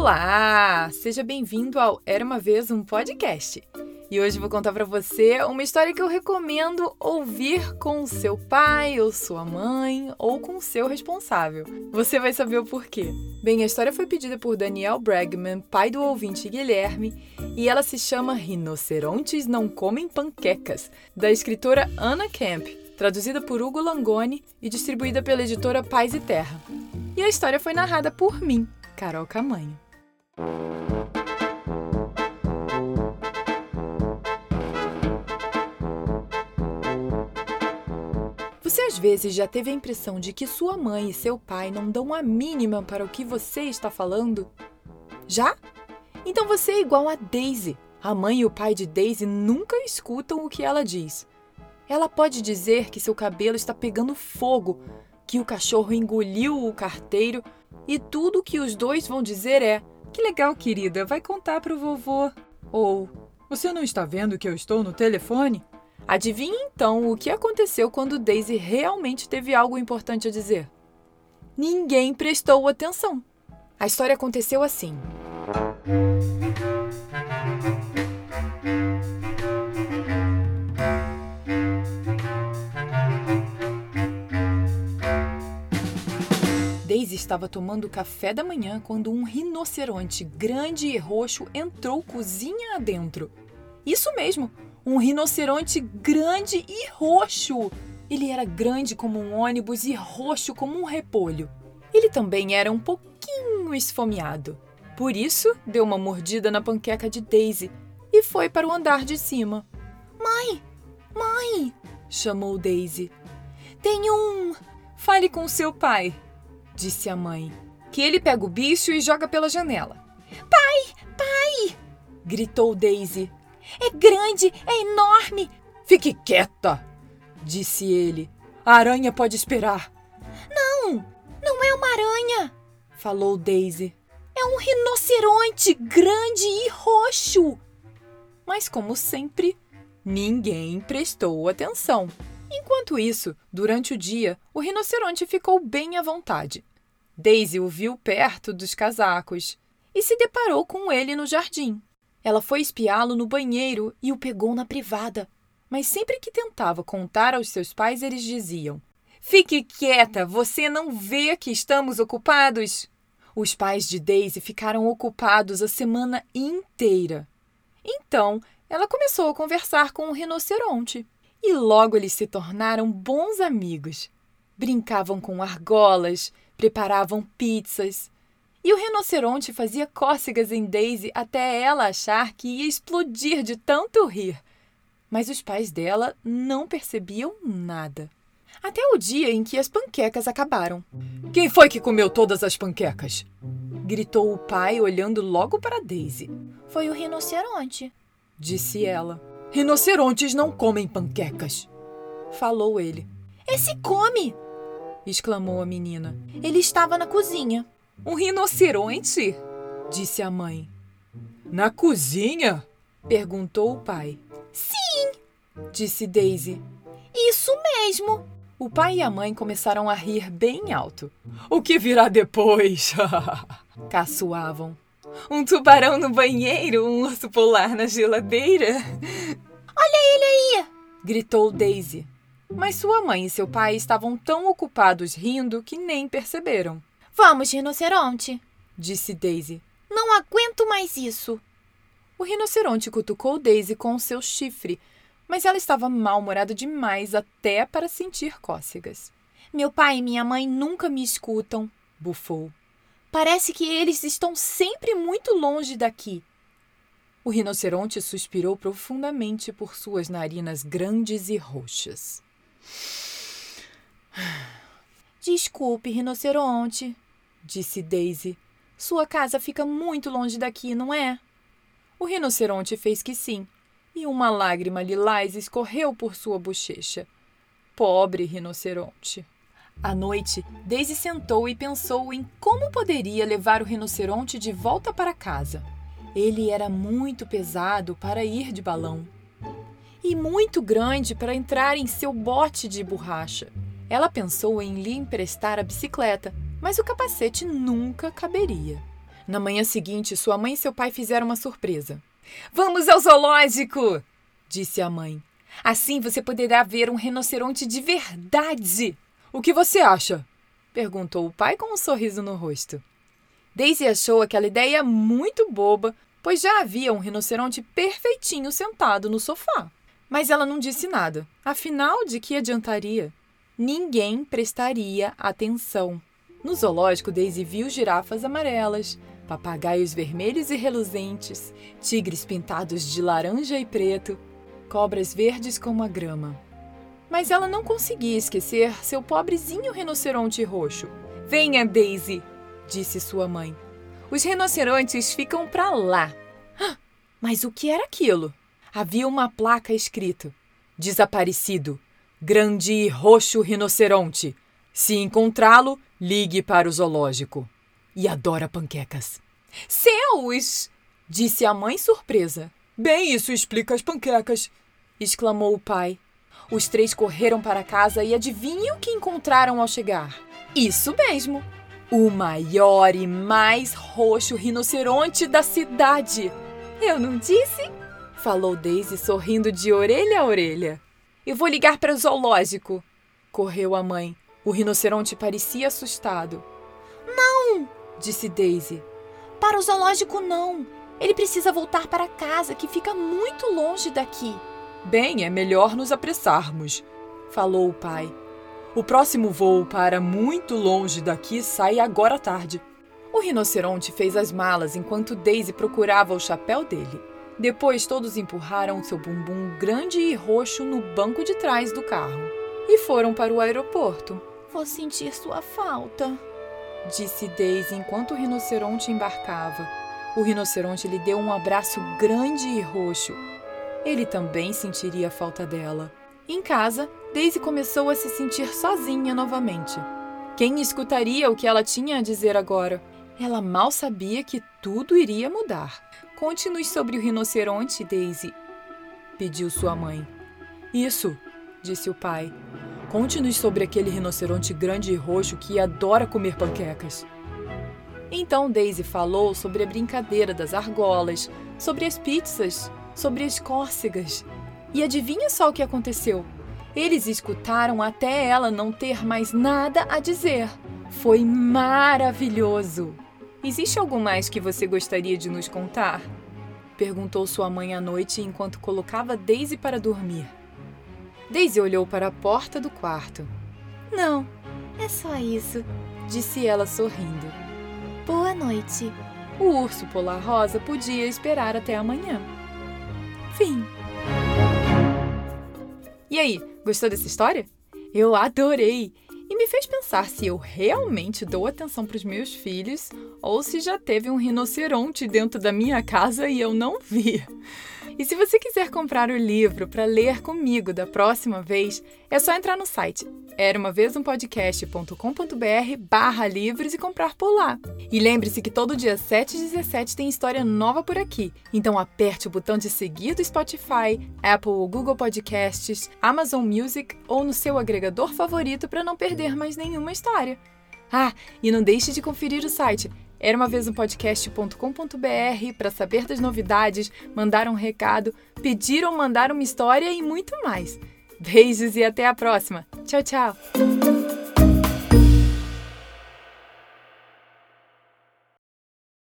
Olá! Seja bem-vindo ao Era uma vez um podcast. E hoje vou contar para você uma história que eu recomendo ouvir com seu pai ou sua mãe ou com seu responsável. Você vai saber o porquê. Bem, a história foi pedida por Daniel Bregman, pai do ouvinte Guilherme, e ela se chama Rinocerontes Não Comem Panquecas, da escritora Anna Camp, traduzida por Hugo Langoni e distribuída pela editora Paz e Terra. E a história foi narrada por mim, Carol Camanho. Você às vezes já teve a impressão de que sua mãe e seu pai não dão a mínima para o que você está falando? Já? Então você é igual a Daisy. A mãe e o pai de Daisy nunca escutam o que ela diz. Ela pode dizer que seu cabelo está pegando fogo, que o cachorro engoliu o carteiro e tudo que os dois vão dizer é: Que legal, querida, vai contar para o vovô. Ou Você não está vendo que eu estou no telefone? Adivinhe então o que aconteceu quando Daisy realmente teve algo importante a dizer. Ninguém prestou atenção. A história aconteceu assim. Estava tomando café da manhã quando um rinoceronte grande e roxo entrou cozinha adentro. Isso mesmo, um rinoceronte grande e roxo. Ele era grande como um ônibus e roxo como um repolho. Ele também era um pouquinho esfomeado. Por isso, deu uma mordida na panqueca de Daisy e foi para o andar de cima. Mãe! Mãe! chamou Daisy. Tem um. Fale com seu pai, disse a mãe. Que ele pega o bicho e joga pela janela. Pai! Pai! gritou Daisy. É grande, é enorme. Fique quieta, disse ele. A aranha pode esperar. Não, não é uma aranha, falou Daisy. É um rinoceronte grande e roxo. Mas, como sempre, ninguém prestou atenção. Enquanto isso, durante o dia, o rinoceronte ficou bem à vontade. Daisy o viu perto dos casacos e se deparou com ele no jardim. Ela foi espiá-lo no banheiro e o pegou na privada. Mas sempre que tentava contar aos seus pais, eles diziam: Fique quieta, você não vê que estamos ocupados? Os pais de Daisy ficaram ocupados a semana inteira. Então, ela começou a conversar com o rinoceronte. E logo eles se tornaram bons amigos. Brincavam com argolas, preparavam pizzas, e o rinoceronte fazia cócegas em Daisy até ela achar que ia explodir de tanto rir. Mas os pais dela não percebiam nada. Até o dia em que as panquecas acabaram. Quem foi que comeu todas as panquecas? gritou o pai, olhando logo para Daisy. Foi o rinoceronte, disse ela. Rinocerontes não comem panquecas, falou ele. Esse come! Exclamou a menina. Ele estava na cozinha. Um rinoceronte? disse a mãe. Na cozinha? perguntou o pai. Sim, disse Daisy. Isso mesmo. O pai e a mãe começaram a rir bem alto. O que virá depois? Caçoavam. Um tubarão no banheiro, um urso polar na geladeira. Olha ele aí! gritou Daisy. Mas sua mãe e seu pai estavam tão ocupados rindo que nem perceberam. Vamos, rinoceronte, disse Daisy. Não aguento mais isso. O rinoceronte cutucou Daisy com seu chifre, mas ela estava mal-humorada demais até para sentir cócegas. Meu pai e minha mãe nunca me escutam, bufou. Parece que eles estão sempre muito longe daqui. O rinoceronte suspirou profundamente por suas narinas grandes e roxas. Desculpe, rinoceronte, disse Daisy. Sua casa fica muito longe daqui, não é? O rinoceronte fez que sim, e uma lágrima lilás escorreu por sua bochecha. Pobre rinoceronte. À noite, Daisy sentou e pensou em como poderia levar o rinoceronte de volta para casa. Ele era muito pesado para ir de balão e muito grande para entrar em seu bote de borracha. Ela pensou em lhe emprestar a bicicleta, mas o capacete nunca caberia. Na manhã seguinte, sua mãe e seu pai fizeram uma surpresa. Vamos ao zoológico! disse a mãe. Assim você poderá ver um rinoceronte de verdade. O que você acha? perguntou o pai com um sorriso no rosto. Daisy achou aquela ideia muito boba, pois já havia um rinoceronte perfeitinho sentado no sofá. Mas ela não disse nada. Afinal, de que adiantaria? Ninguém prestaria atenção. No zoológico, Daisy viu girafas amarelas, papagaios vermelhos e reluzentes, tigres pintados de laranja e preto, cobras verdes como a grama. Mas ela não conseguia esquecer seu pobrezinho rinoceronte roxo. Venha, Daisy, disse sua mãe. Os rinocerontes ficam para lá. Mas o que era aquilo? Havia uma placa escrito: Desaparecido. Grande e roxo rinoceronte. Se encontrá-lo, ligue para o zoológico. E adora panquecas. Céus! disse a mãe surpresa. Bem, isso explica as panquecas, exclamou o pai. Os três correram para casa e adivinham o que encontraram ao chegar? Isso mesmo! O maior e mais roxo rinoceronte da cidade. Eu não disse? Falou Daisy sorrindo de orelha a orelha. Eu vou ligar para o zoológico. Correu a mãe. O rinoceronte parecia assustado. Não! disse Daisy. Para o zoológico, não. Ele precisa voltar para casa, que fica muito longe daqui. Bem, é melhor nos apressarmos, falou o pai. O próximo voo para muito longe daqui sai agora à tarde. O rinoceronte fez as malas enquanto Daisy procurava o chapéu dele. Depois todos empurraram seu bumbum grande e roxo no banco de trás do carro e foram para o aeroporto. Vou sentir sua falta, disse Daisy enquanto o rinoceronte embarcava. O rinoceronte lhe deu um abraço grande e roxo. Ele também sentiria falta dela. Em casa, Daisy começou a se sentir sozinha novamente. Quem escutaria o que ela tinha a dizer agora? Ela mal sabia que tudo iria mudar. Conte-nos sobre o rinoceronte, Daisy, pediu sua mãe. Isso, disse o pai. Conte-nos sobre aquele rinoceronte grande e roxo que adora comer panquecas. Então Daisy falou sobre a brincadeira das argolas, sobre as pizzas, sobre as córcegas e adivinha só o que aconteceu? Eles escutaram até ela não ter mais nada a dizer. Foi maravilhoso! Existe algo mais que você gostaria de nos contar? Perguntou sua mãe à noite enquanto colocava Daisy para dormir. Daisy olhou para a porta do quarto. Não, é só isso, disse ela sorrindo. Boa noite. O urso polar rosa podia esperar até amanhã. Fim. E aí, gostou dessa história? Eu adorei! E me fez pensar se eu realmente dou atenção para os meus filhos ou se já teve um rinoceronte dentro da minha casa e eu não vi. E se você quiser comprar o livro para ler comigo da próxima vez, é só entrar no site era uma vez um barra livros e comprar por lá. E lembre-se que todo dia 7 e 17 tem história nova por aqui. Então aperte o botão de seguir do Spotify, Apple ou Google Podcasts, Amazon Music ou no seu agregador favorito para não perder mais nenhuma história. Ah, e não deixe de conferir o site era uma vez podcast.com.br para saber das novidades, mandar um recado, pedir ou mandar uma história e muito mais. Beijos e até a próxima. Tchau, tchau.